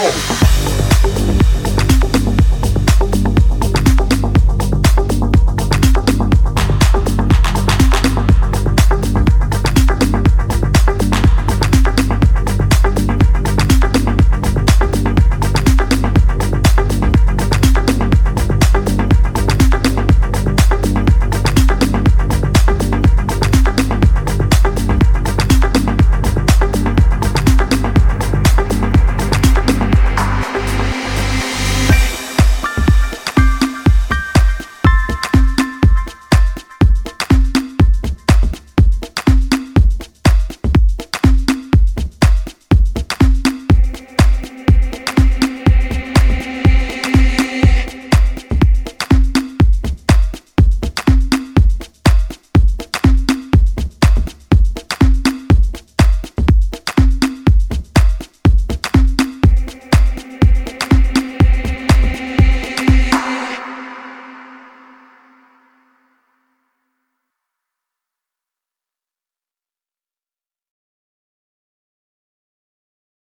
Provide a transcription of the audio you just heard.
roll.